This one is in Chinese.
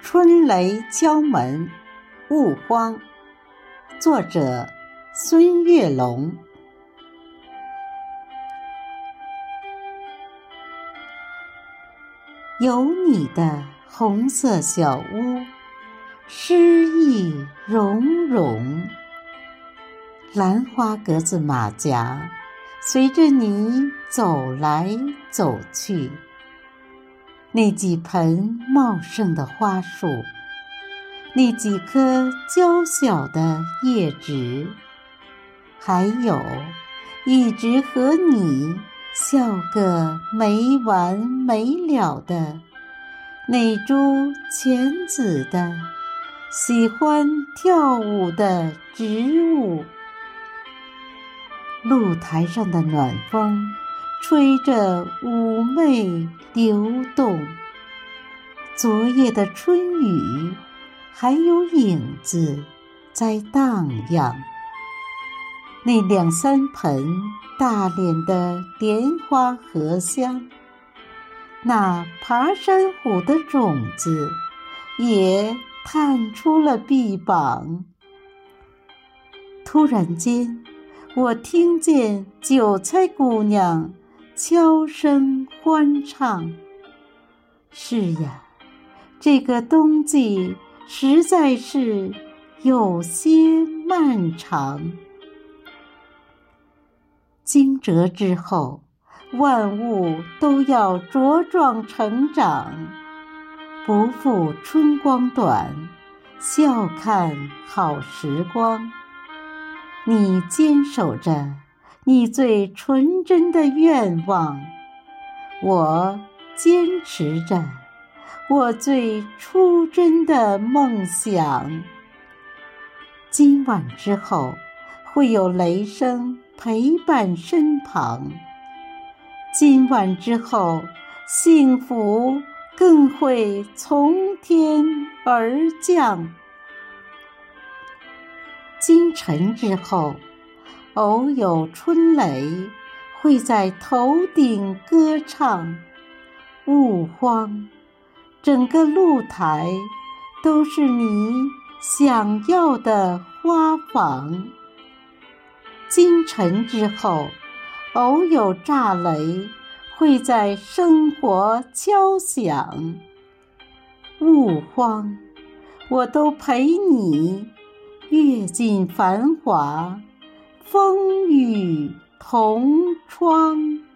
春雷敲门，勿慌。作者：孙月龙。有你的红色小屋，诗意融融。兰花格子马甲，随着你走来走去。那几盆茂盛的花树，那几棵娇小的叶子，还有一直和你笑个没完没了的那株浅紫的、喜欢跳舞的植物。露台上的暖风。吹着妩媚流动，昨夜的春雨还有影子在荡漾。那两三盆大脸的莲花荷香，那爬山虎的种子也探出了臂膀。突然间，我听见韭菜姑娘。悄声欢唱。是呀，这个冬季实在是有些漫长。惊蛰之后，万物都要茁壮成长，不负春光短，笑看好时光。你坚守着。你最纯真的愿望，我坚持着；我最初真的梦想。今晚之后，会有雷声陪伴身旁。今晚之后，幸福更会从天而降。今晨之后。偶有春雷会在头顶歌唱，勿慌，整个露台都是你想要的花房。今晨之后，偶有炸雷会在生活敲响，勿慌，我都陪你阅尽繁华。风雨同窗。